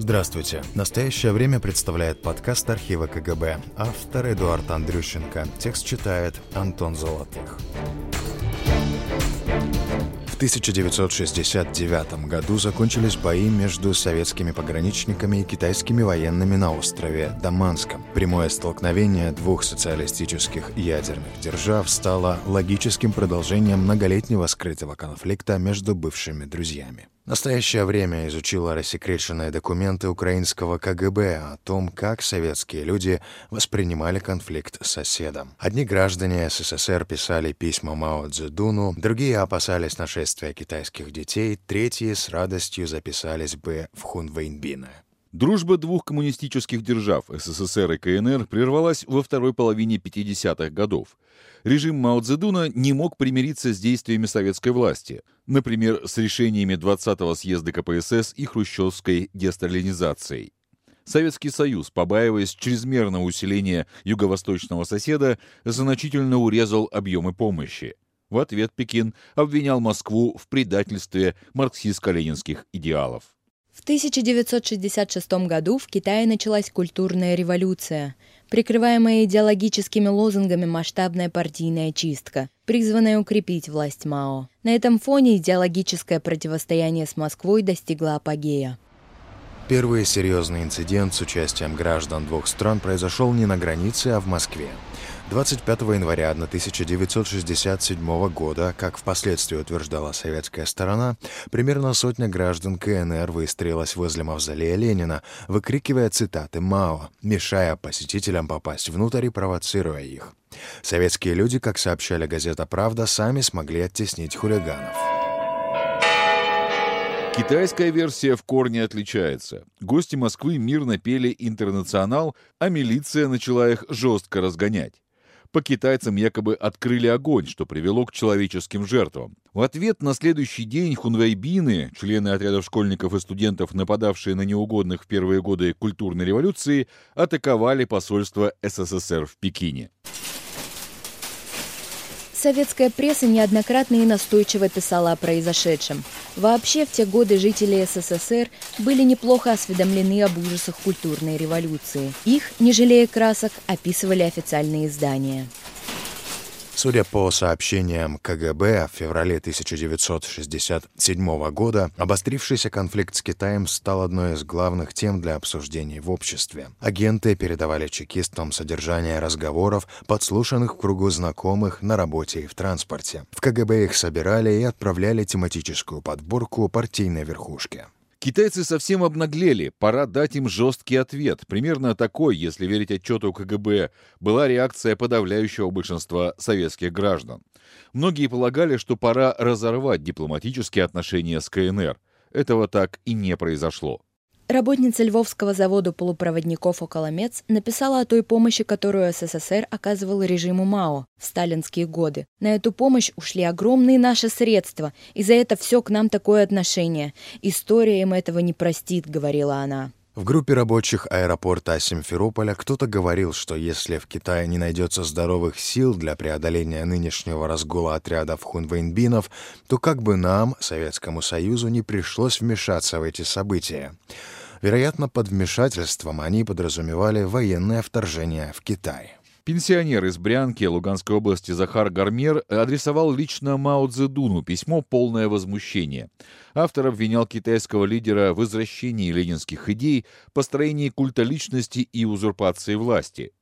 Здравствуйте. Настоящее время представляет подкаст архива КГБ. Автор Эдуард Андрющенко. Текст читает Антон Золотых. 1969 году закончились бои между советскими пограничниками и китайскими военными на острове Даманском. Прямое столкновение двух социалистических ядерных держав стало логическим продолжением многолетнего скрытого конфликта между бывшими друзьями. Настоящее время изучило рассекреченные документы украинского КГБ о том, как советские люди воспринимали конфликт с соседом. Одни граждане СССР писали письма Мао Цзэдуну, другие опасались нашествия китайских детей, третьи с радостью записались бы в Хунвейнбина. Дружба двух коммунистических держав СССР и КНР прервалась во второй половине 50-х годов. Режим Мао Цзэдуна не мог примириться с действиями советской власти, например, с решениями 20-го съезда КПСС и хрущевской десталинизацией. Советский Союз, побаиваясь чрезмерного усиления юго-восточного соседа, значительно урезал объемы помощи. В ответ Пекин обвинял Москву в предательстве марксистско-ленинских идеалов. В 1966 году в Китае началась культурная революция, прикрываемая идеологическими лозунгами масштабная партийная чистка, призванная укрепить власть Мао. На этом фоне идеологическое противостояние с Москвой достигло апогея. Первый серьезный инцидент с участием граждан двух стран произошел не на границе, а в Москве. 25 января 1967 года, как впоследствии утверждала советская сторона, примерно сотня граждан КНР выстроилась возле мавзолея Ленина, выкрикивая цитаты Мао, мешая посетителям попасть внутрь и провоцируя их. Советские люди, как сообщали газета «Правда», сами смогли оттеснить хулиганов. Китайская версия в корне отличается. Гости Москвы мирно пели «Интернационал», а милиция начала их жестко разгонять по китайцам якобы открыли огонь, что привело к человеческим жертвам. В ответ на следующий день хунвейбины, члены отрядов школьников и студентов, нападавшие на неугодных в первые годы культурной революции, атаковали посольство СССР в Пекине. Советская пресса неоднократно и настойчиво писала о произошедшем. Вообще, в те годы жители СССР были неплохо осведомлены об ужасах культурной революции. Их, не жалея красок, описывали официальные издания. Судя по сообщениям КГБ, в феврале 1967 года обострившийся конфликт с Китаем стал одной из главных тем для обсуждений в обществе. Агенты передавали чекистам содержание разговоров, подслушанных в кругу знакомых на работе и в транспорте. В КГБ их собирали и отправляли тематическую подборку партийной верхушки. Китайцы совсем обнаглели, пора дать им жесткий ответ. Примерно такой, если верить отчету КГБ, была реакция подавляющего большинства советских граждан. Многие полагали, что пора разорвать дипломатические отношения с КНР. Этого так и не произошло. Работница Львовского завода полупроводников «Околомец» написала о той помощи, которую СССР оказывал режиму МАО в сталинские годы. На эту помощь ушли огромные наши средства, и за это все к нам такое отношение. История им этого не простит, говорила она. В группе рабочих аэропорта Симферополя кто-то говорил, что если в Китае не найдется здоровых сил для преодоления нынешнего разгула отрядов хунвейнбинов, то как бы нам, Советскому Союзу, не пришлось вмешаться в эти события. Вероятно, под вмешательством они подразумевали военное вторжение в Китай. Пенсионер из Брянки Луганской области Захар Гармер адресовал лично Мао Цзэдуну письмо «Полное возмущение». Автор обвинял китайского лидера в извращении ленинских идей, построении культа личности и узурпации власти.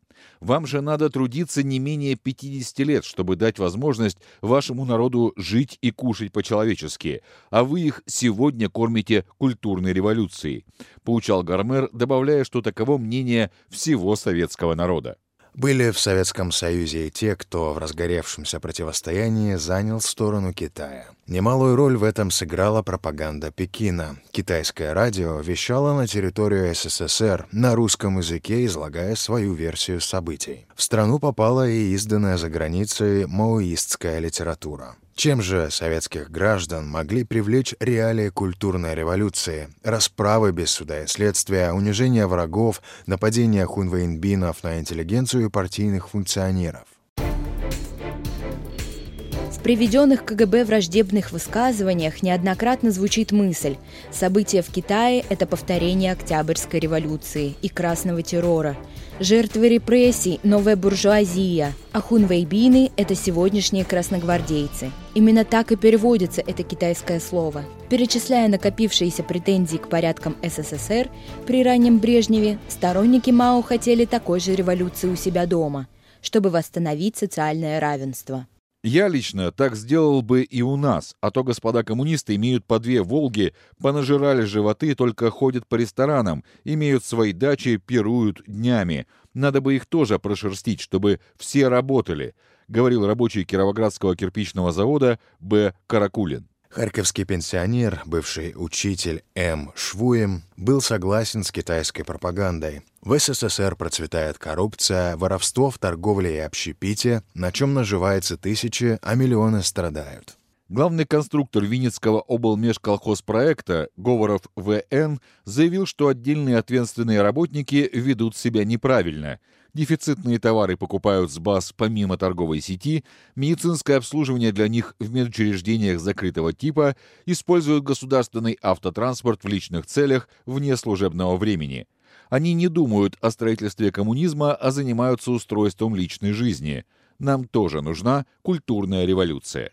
Вам же надо трудиться не менее 50 лет, чтобы дать возможность вашему народу жить и кушать по-человечески, а вы их сегодня кормите культурной революцией», — поучал Гармер, добавляя, что таково мнение всего советского народа. Были в Советском Союзе и те, кто в разгоревшемся противостоянии занял сторону Китая. Немалую роль в этом сыграла пропаганда Пекина. Китайское радио вещало на территорию СССР на русском языке, излагая свою версию событий. В страну попала и изданная за границей маоистская литература. Чем же советских граждан могли привлечь реалии культурной революции, расправы без суда и следствия, унижение врагов, нападения хунвейнбинов на интеллигенцию и партийных функционеров? В приведенных КГБ враждебных высказываниях неоднократно звучит мысль «События в Китае – это повторение Октябрьской революции и красного террора», Жертвы репрессий – новая буржуазия, а хунвейбины – это сегодняшние красногвардейцы. Именно так и переводится это китайское слово. Перечисляя накопившиеся претензии к порядкам СССР при раннем Брежневе, сторонники Мао хотели такой же революции у себя дома, чтобы восстановить социальное равенство. Я лично так сделал бы и у нас, а то господа коммунисты имеют по две «Волги», понажирали животы, только ходят по ресторанам, имеют свои дачи, пируют днями. Надо бы их тоже прошерстить, чтобы все работали, говорил рабочий Кировоградского кирпичного завода Б. Каракулин. Харьковский пенсионер, бывший учитель М. Швуем, был согласен с китайской пропагандой. В СССР процветает коррупция, воровство в торговле и общепите, на чем наживаются тысячи, а миллионы страдают. Главный конструктор Винницкого облмешколхозпроекта Говоров В.Н. заявил, что отдельные ответственные работники ведут себя неправильно – Дефицитные товары покупают с баз помимо торговой сети, медицинское обслуживание для них в медучреждениях закрытого типа, используют государственный автотранспорт в личных целях вне служебного времени. Они не думают о строительстве коммунизма, а занимаются устройством личной жизни. Нам тоже нужна культурная революция.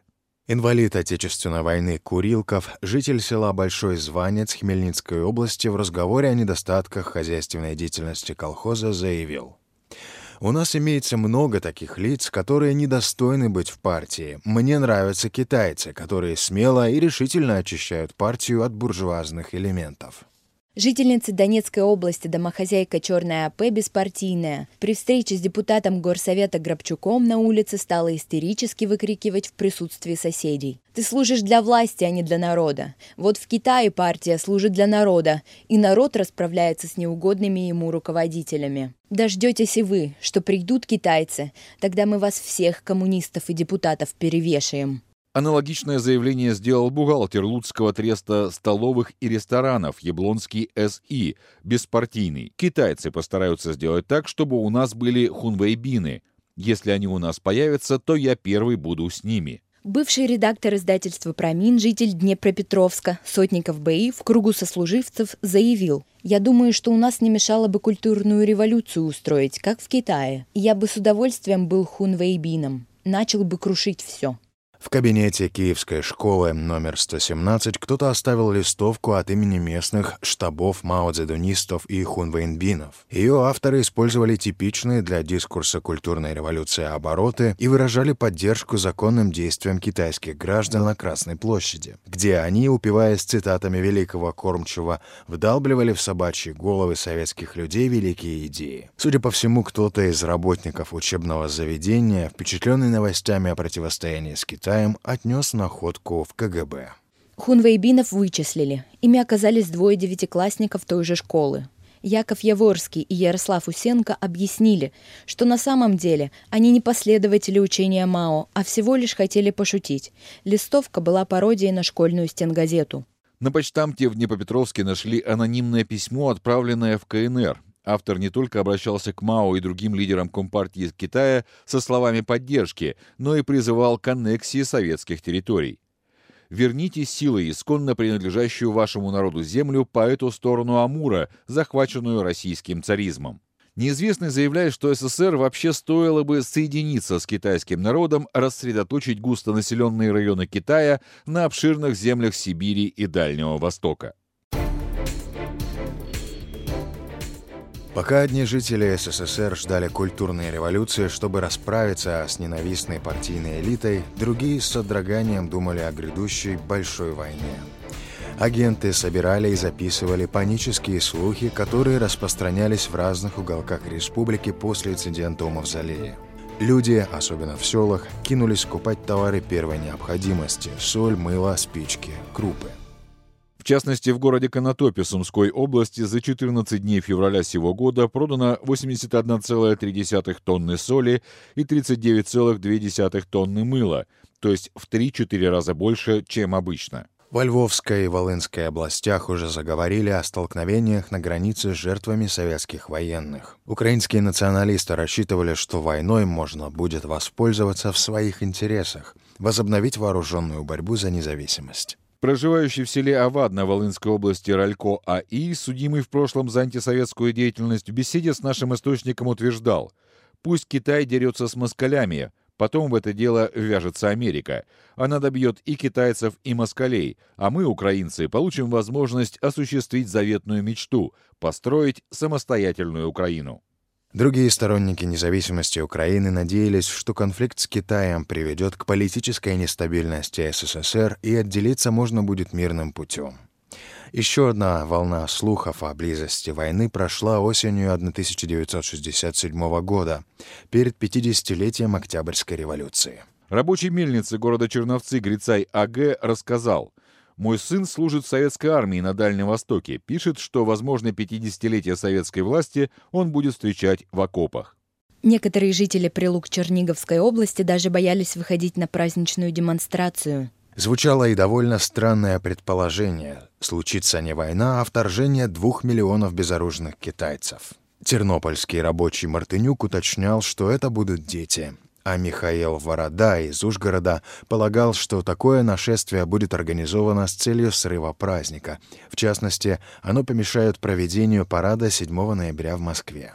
Инвалид Отечественной войны Курилков, житель села Большой Званец Хмельницкой области в разговоре о недостатках хозяйственной деятельности колхоза заявил. У нас имеется много таких лиц, которые недостойны быть в партии. Мне нравятся китайцы, которые смело и решительно очищают партию от буржуазных элементов. Жительница Донецкой области, домохозяйка Черная АП, беспартийная, при встрече с депутатом горсовета Грабчуком на улице стала истерически выкрикивать в присутствии соседей. «Ты служишь для власти, а не для народа. Вот в Китае партия служит для народа, и народ расправляется с неугодными ему руководителями. Дождетесь и вы, что придут китайцы, тогда мы вас всех, коммунистов и депутатов, перевешаем». Аналогичное заявление сделал бухгалтер Луцкого треста столовых и ресторанов Яблонский СИ, беспартийный. Китайцы постараются сделать так, чтобы у нас были хунвейбины. Если они у нас появятся, то я первый буду с ними. Бывший редактор издательства «Промин», житель Днепропетровска, Сотников БИ, в кругу сослуживцев заявил, «Я думаю, что у нас не мешало бы культурную революцию устроить, как в Китае. Я бы с удовольствием был хунвейбином, начал бы крушить все». В кабинете Киевской школы номер 117 кто-то оставил листовку от имени местных штабов маодзедунистов и хунвейнбинов. Ее авторы использовали типичные для дискурса культурной революции обороты и выражали поддержку законным действиям китайских граждан на Красной площади, где они, упиваясь цитатами великого кормчего, вдалбливали в собачьи головы советских людей великие идеи. Судя по всему, кто-то из работников учебного заведения, впечатленный новостями о противостоянии с Китаем, Китаем отнес находку в КГБ. Хунвейбинов вычислили. Ими оказались двое девятиклассников той же школы. Яков Яворский и Ярослав Усенко объяснили, что на самом деле они не последователи учения Мао, а всего лишь хотели пошутить. Листовка была пародией на школьную стенгазету. На почтамте в Днепропетровске нашли анонимное письмо, отправленное в КНР. Автор не только обращался к Мао и другим лидерам Компартии Китая со словами поддержки, но и призывал к аннексии советских территорий. «Верните силой исконно принадлежащую вашему народу землю по эту сторону Амура, захваченную российским царизмом». Неизвестный заявляет, что СССР вообще стоило бы соединиться с китайским народом, рассредоточить густонаселенные районы Китая на обширных землях Сибири и Дальнего Востока. Пока одни жители СССР ждали культурной революции, чтобы расправиться с ненавистной партийной элитой, другие с содроганием думали о грядущей большой войне. Агенты собирали и записывали панические слухи, которые распространялись в разных уголках республики после инцидента у Мавзолея. Люди, особенно в селах, кинулись скупать товары первой необходимости – соль, мыло, спички, крупы – в частности, в городе Конотопе Сумской области за 14 дней февраля сего года продано 81,3 тонны соли и 39,2 тонны мыла, то есть в 3-4 раза больше, чем обычно. Во Львовской и Волынской областях уже заговорили о столкновениях на границе с жертвами советских военных. Украинские националисты рассчитывали, что войной можно будет воспользоваться в своих интересах – возобновить вооруженную борьбу за независимость. Проживающий в селе Авадно Волынской области Ралько А.И., судимый в прошлом за антисоветскую деятельность, в беседе с нашим источником утверждал, «Пусть Китай дерется с москалями, потом в это дело вяжется Америка. Она добьет и китайцев, и москалей, а мы, украинцы, получим возможность осуществить заветную мечту – построить самостоятельную Украину». Другие сторонники независимости Украины надеялись, что конфликт с Китаем приведет к политической нестабильности СССР и отделиться можно будет мирным путем. Еще одна волна слухов о близости войны прошла осенью 1967 года, перед 50-летием Октябрьской революции. Рабочий мельницы города Черновцы Грицай А.Г. рассказал – мой сын служит в советской армии на Дальнем Востоке. Пишет, что, возможно, 50-летие советской власти он будет встречать в окопах. Некоторые жители Прилук Черниговской области даже боялись выходить на праздничную демонстрацию. Звучало и довольно странное предположение. Случится не война, а вторжение двух миллионов безоружных китайцев. Тернопольский рабочий Мартынюк уточнял, что это будут дети а Михаил Ворода из Ужгорода полагал, что такое нашествие будет организовано с целью срыва праздника. В частности, оно помешает проведению парада 7 ноября в Москве.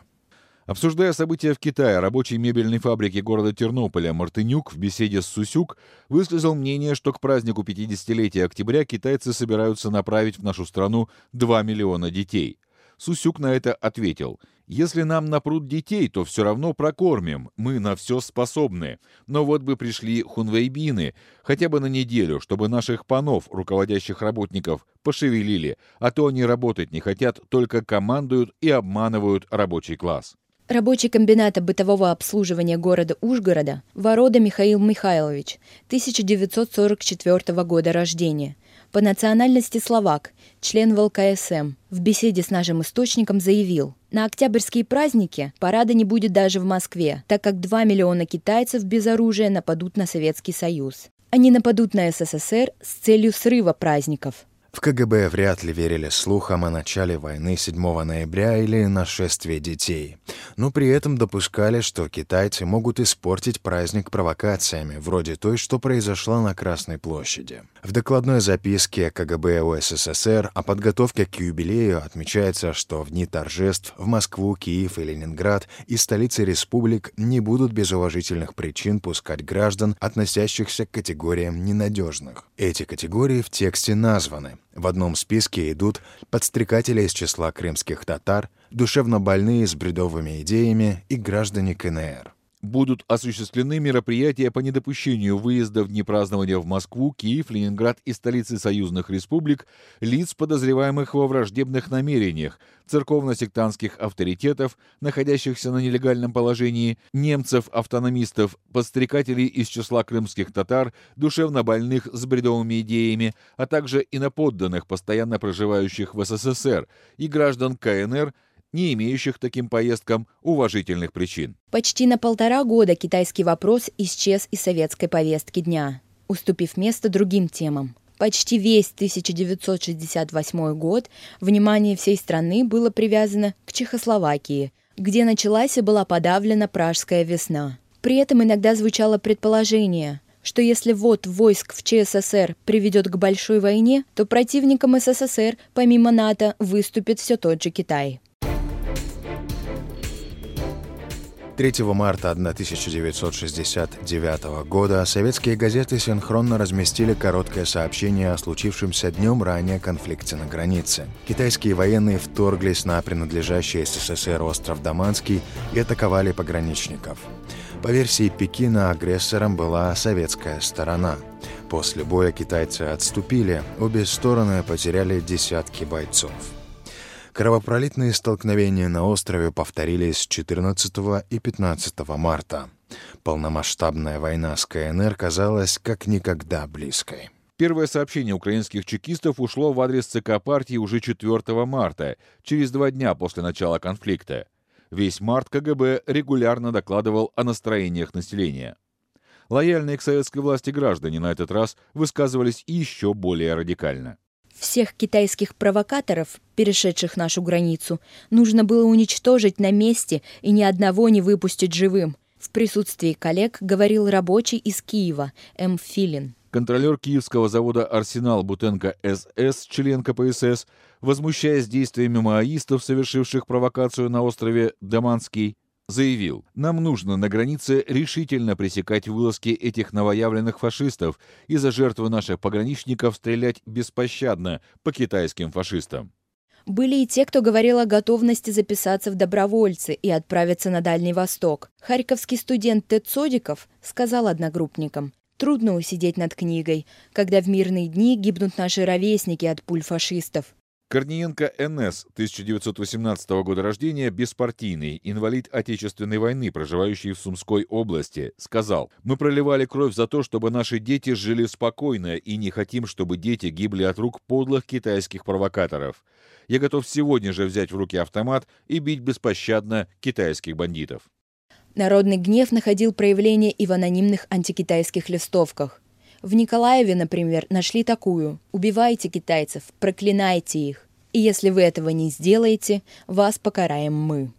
Обсуждая события в Китае, рабочий мебельной фабрики города Тернополя Мартынюк в беседе с Сусюк высказал мнение, что к празднику 50-летия октября китайцы собираются направить в нашу страну 2 миллиона детей. Сусюк на это ответил – если нам напрут детей, то все равно прокормим, мы на все способны. Но вот бы пришли хунвейбины, хотя бы на неделю, чтобы наших панов, руководящих работников, пошевелили, а то они работать не хотят, только командуют и обманывают рабочий класс. Рабочий комбината бытового обслуживания города Ужгорода Ворода Михаил Михайлович, 1944 года рождения, по национальности словак, член ВЛКСМ, в беседе с нашим источником заявил, на октябрьские праздники парада не будет даже в Москве, так как 2 миллиона китайцев без оружия нападут на Советский Союз. Они нападут на СССР с целью срыва праздников. В КГБ вряд ли верили слухам о начале войны 7 ноября или нашествии детей, но при этом допускали, что китайцы могут испортить праздник провокациями, вроде той, что произошла на Красной площади. В докладной записке КГБ УССР о подготовке к юбилею отмечается, что в дни торжеств в Москву, Киев и Ленинград и столицы республик не будут без уважительных причин пускать граждан, относящихся к категориям ненадежных. Эти категории в тексте названы. В одном списке идут подстрекатели из числа крымских татар, душевно больные с бредовыми идеями и граждане КНР будут осуществлены мероприятия по недопущению выезда в дни празднования в Москву, Киев, Ленинград и столицы союзных республик лиц, подозреваемых во враждебных намерениях, церковно-сектантских авторитетов, находящихся на нелегальном положении, немцев-автономистов, подстрекателей из числа крымских татар, душевно больных с бредовыми идеями, а также иноподданных, постоянно проживающих в СССР, и граждан КНР – не имеющих таким поездкам уважительных причин. Почти на полтора года китайский вопрос исчез из советской повестки дня, уступив место другим темам. Почти весь 1968 год внимание всей страны было привязано к Чехословакии, где началась и была подавлена Пражская весна. При этом иногда звучало предположение, что если ввод войск в ЧССР приведет к большой войне, то противником СССР помимо НАТО выступит все тот же Китай. 3 марта 1969 года советские газеты синхронно разместили короткое сообщение о случившемся днем ранее конфликте на границе. Китайские военные вторглись на принадлежащий СССР остров Даманский и атаковали пограничников. По версии Пекина, агрессором была советская сторона. После боя китайцы отступили, обе стороны потеряли десятки бойцов. Кровопролитные столкновения на острове повторились 14 и 15 марта. Полномасштабная война с КНР казалась как никогда близкой. Первое сообщение украинских чекистов ушло в адрес ЦК партии уже 4 марта, через два дня после начала конфликта. Весь март КГБ регулярно докладывал о настроениях населения. Лояльные к советской власти граждане на этот раз высказывались еще более радикально. Всех китайских провокаторов, перешедших нашу границу, нужно было уничтожить на месте и ни одного не выпустить живым. В присутствии коллег говорил рабочий из Киева М. Филин. Контролер киевского завода «Арсенал» Бутенко СС, член КПСС, возмущаясь действиями маоистов, совершивших провокацию на острове Даманский, заявил, нам нужно на границе решительно пресекать вылазки этих новоявленных фашистов и за жертвы наших пограничников стрелять беспощадно по китайским фашистам. Были и те, кто говорил о готовности записаться в добровольцы и отправиться на Дальний Восток. Харьковский студент Тед Содиков сказал одногруппникам, Трудно усидеть над книгой, когда в мирные дни гибнут наши ровесники от пуль фашистов. Корниенко НС, 1918 года рождения, беспартийный, инвалид Отечественной войны, проживающий в Сумской области, сказал, «Мы проливали кровь за то, чтобы наши дети жили спокойно и не хотим, чтобы дети гибли от рук подлых китайских провокаторов. Я готов сегодня же взять в руки автомат и бить беспощадно китайских бандитов». Народный гнев находил проявление и в анонимных антикитайских листовках. В Николаеве, например, нашли такую «Убивайте китайцев, проклинайте их, и если вы этого не сделаете, вас покараем мы».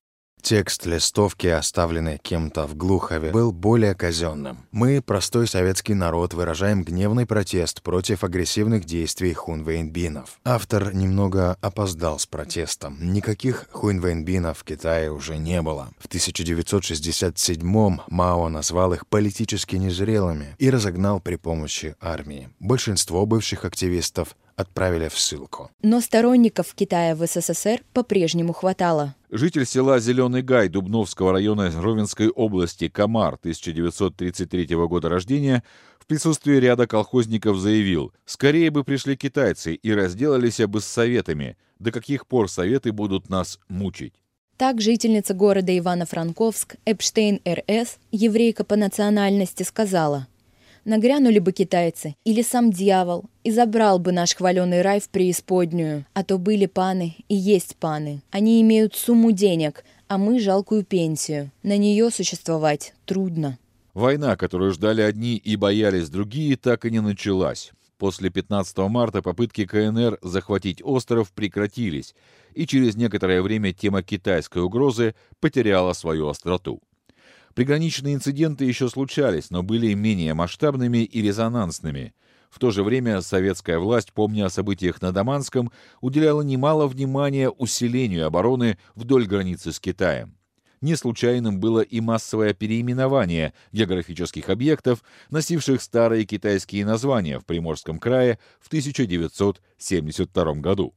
Текст листовки, оставленный кем-то в Глухове, был более казенным. «Мы, простой советский народ, выражаем гневный протест против агрессивных действий хунвейнбинов». Автор немного опоздал с протестом. Никаких хунвейнбинов в Китае уже не было. В 1967-м Мао назвал их политически незрелыми и разогнал при помощи армии. Большинство бывших активистов отправили в ссылку. Но сторонников Китая в СССР по-прежнему хватало. Житель села Зеленый Гай Дубновского района Ровенской области Камар 1933 года рождения в присутствии ряда колхозников заявил, «Скорее бы пришли китайцы и разделались бы с советами. До каких пор советы будут нас мучить?» Так жительница города Ивано-Франковск Эпштейн РС, еврейка по национальности, сказала, Нагрянули бы китайцы или сам дьявол и забрал бы наш хваленый рай в преисподнюю. А то были паны и есть паны. Они имеют сумму денег, а мы жалкую пенсию. На нее существовать трудно. Война, которую ждали одни и боялись другие, так и не началась. После 15 марта попытки КНР захватить остров прекратились, и через некоторое время тема китайской угрозы потеряла свою остроту. Приграничные инциденты еще случались, но были менее масштабными и резонансными. В то же время советская власть, помня о событиях на Даманском, уделяла немало внимания усилению обороны вдоль границы с Китаем. Не случайным было и массовое переименование географических объектов, носивших старые китайские названия в Приморском крае в 1972 году.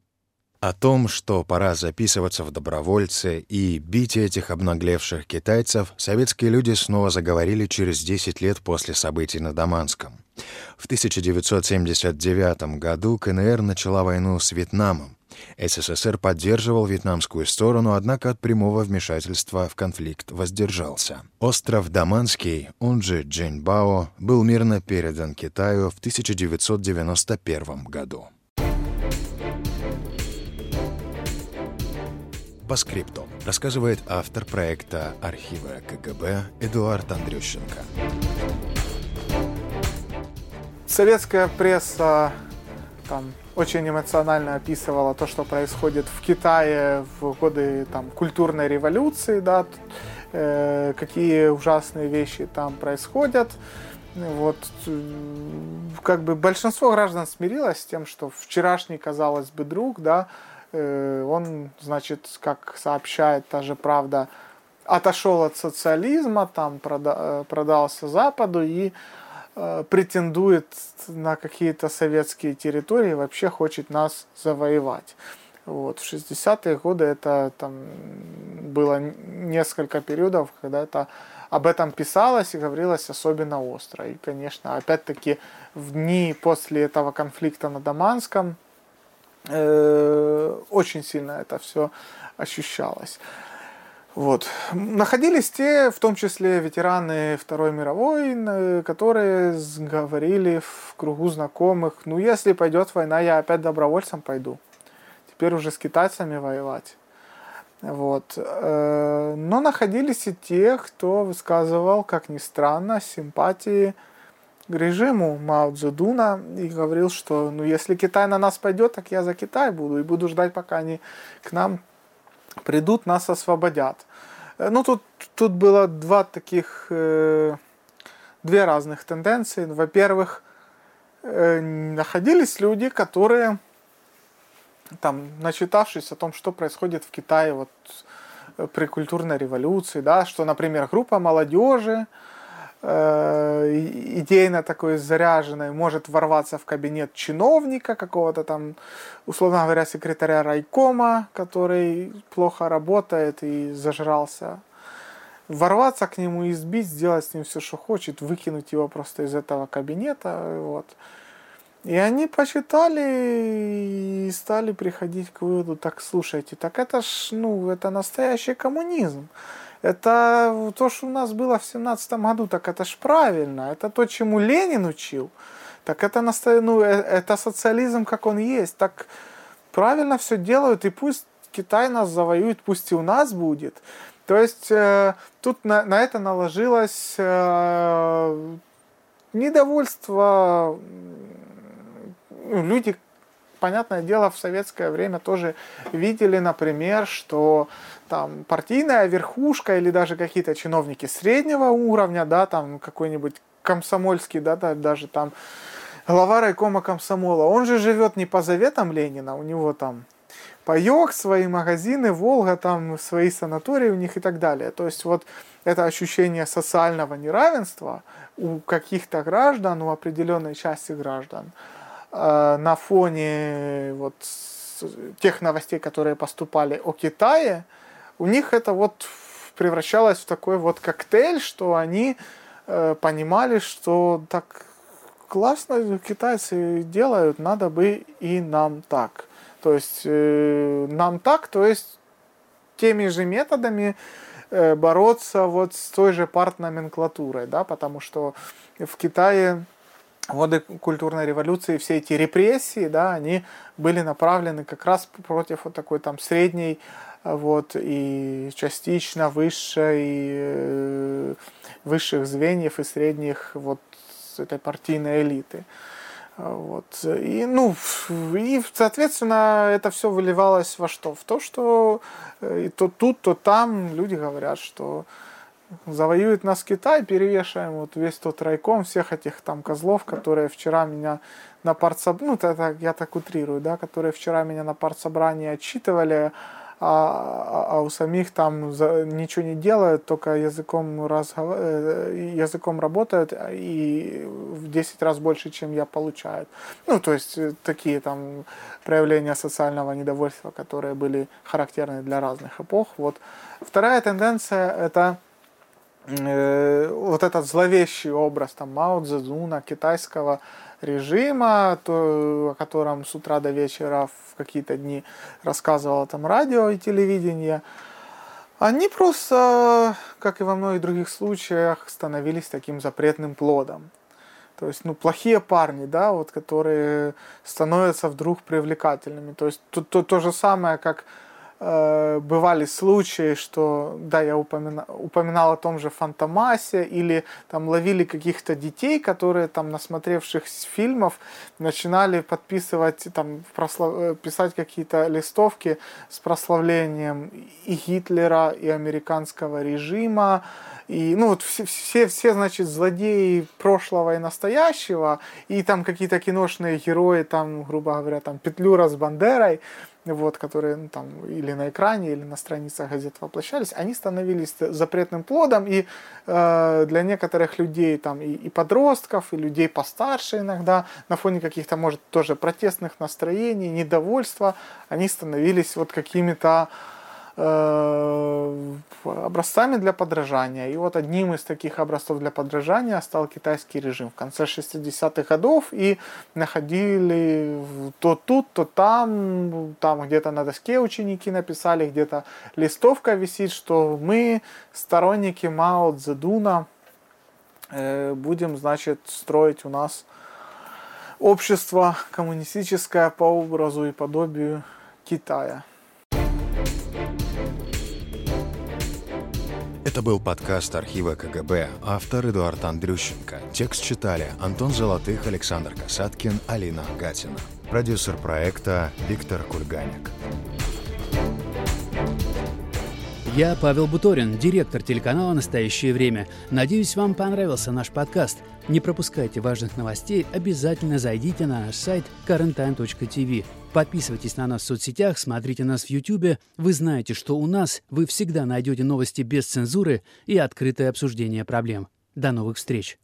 О том, что пора записываться в добровольцы и бить этих обнаглевших китайцев, советские люди снова заговорили через 10 лет после событий на Даманском. В 1979 году КНР начала войну с Вьетнамом. СССР поддерживал вьетнамскую сторону, однако от прямого вмешательства в конфликт воздержался. Остров Даманский, он же Джинбао, был мирно передан Китаю в 1991 году. По скрипту рассказывает автор проекта архива КГБ Эдуард Андрющенко. Советская пресса там очень эмоционально описывала то, что происходит в Китае в годы там, культурной революции, да, э, какие ужасные вещи там происходят. Вот, как бы большинство граждан смирилось с тем, что вчерашний, казалось бы, друг, да, он, значит, как сообщает та же правда, отошел от социализма, там э, продался Западу и э, претендует на какие-то советские территории, вообще хочет нас завоевать. Вот. В 60-е годы это там было несколько периодов, когда это об этом писалось и говорилось особенно остро. И, конечно, опять-таки в дни после этого конфликта на Даманском Э, очень сильно это все ощущалось. Вот. Находились те, в том числе ветераны Второй мировой, которые говорили в кругу знакомых, ну если пойдет война, я опять добровольцем пойду. Теперь уже с китайцами воевать. Вот. Э, но находились и те, кто высказывал, как ни странно, симпатии режиму Мао Цзэдуна и говорил, что ну, если Китай на нас пойдет, так я за Китай буду и буду ждать, пока они к нам придут, нас освободят. Ну, тут, тут было два таких, две разных тенденции. Во-первых, находились люди, которые, там, начитавшись о том, что происходит в Китае вот при культурной революции, да, что, например, группа молодежи, Э, идейно такой заряженной может ворваться в кабинет чиновника какого-то там, условно говоря, секретаря райкома, который плохо работает и зажрался. Ворваться к нему, избить, сделать с ним все, что хочет, выкинуть его просто из этого кабинета. Вот. И они почитали и стали приходить к выводу, так слушайте, так это ж, ну, это настоящий коммунизм. Это то, что у нас было в семнадцатом году, так это ж правильно. Это то, чему Ленин учил. Так это, ну, э, это социализм, как он есть. Так правильно все делают, и пусть Китай нас завоюет, пусть и у нас будет. То есть э, тут на, на это наложилось э, недовольство. Ну, люди понятное дело, в советское время тоже видели, например, что там партийная верхушка или даже какие-то чиновники среднего уровня, да, там какой-нибудь комсомольский, да, да, даже там глава райкома комсомола, он же живет не по заветам Ленина, у него там паек, свои магазины, Волга, там свои санатории у них и так далее. То есть вот это ощущение социального неравенства у каких-то граждан, у определенной части граждан, на фоне вот тех новостей, которые поступали о Китае, у них это вот превращалось в такой вот коктейль, что они э, понимали, что так классно китайцы делают, надо бы и нам так. То есть э, нам так, то есть теми же методами э, бороться вот с той же партноменклатурой, да, потому что в Китае годы культурной революции, все эти репрессии, да, они были направлены как раз против вот такой там средней вот, и частично высшей, э, высших звеньев и средних вот этой партийной элиты. Вот. И, ну, и, соответственно, это все выливалось во что? В то, что э, и то тут, то там люди говорят, что завоюет нас Китай, перевешаем вот весь тот райком, всех этих там козлов, которые вчера меня на партсобрании, ну, это, я так утрирую, да, которые вчера меня на партсобрании отчитывали, а, а, а у самих там за, ничего не делают, только языком, разгов... Э, языком работают и в 10 раз больше, чем я получаю. Ну, то есть э, такие там проявления социального недовольства, которые были характерны для разных эпох. Вот. Вторая тенденция – это Э, вот этот зловещий образ там Мао Цзэдуна, китайского режима, то, о котором с утра до вечера в какие-то дни рассказывало там радио и телевидение, они просто, как и во многих других случаях, становились таким запретным плодом. То есть, ну, плохие парни, да, вот, которые становятся вдруг привлекательными. То есть, то, то, то же самое, как бывали случаи, что, да, я упоминал, упоминал о том же Фантомасе, или там ловили каких-то детей, которые там, насмотревшись фильмов, начинали подписывать, там, прослав... Э, писать какие-то листовки с прославлением и Гитлера, и американского режима, и, ну, вот все, все, все, значит, злодеи прошлого и настоящего, и там какие-то киношные герои, там, грубо говоря, там, Петлюра с Бандерой, вот, которые ну, там или на экране, или на страницах газет воплощались, они становились запретным плодом, и э, для некоторых людей, там, и, и подростков, и людей постарше иногда, на фоне каких-то, может, тоже протестных настроений, недовольства, они становились вот какими-то Э, образцами для подражания. И вот одним из таких образцов для подражания стал китайский режим в конце 60-х годов. И находили то тут, то там, там где-то на доске ученики написали, где-то листовка висит, что мы сторонники Мао Цзэдуна, э, будем, значит, строить у нас общество коммунистическое по образу и подобию Китая. Это был подкаст архива КГБ, автор Эдуард Андрющенко. Текст читали Антон Золотых, Александр Касаткин, Алина Гатина. Продюсер проекта Виктор Кульганик. Я Павел Буторин, директор телеканала «Настоящее время». Надеюсь, вам понравился наш подкаст. Не пропускайте важных новостей, обязательно зайдите на наш сайт currenttime.tv. Подписывайтесь на нас в соцсетях, смотрите нас в YouTube. Вы знаете, что у нас вы всегда найдете новости без цензуры и открытое обсуждение проблем. До новых встреч!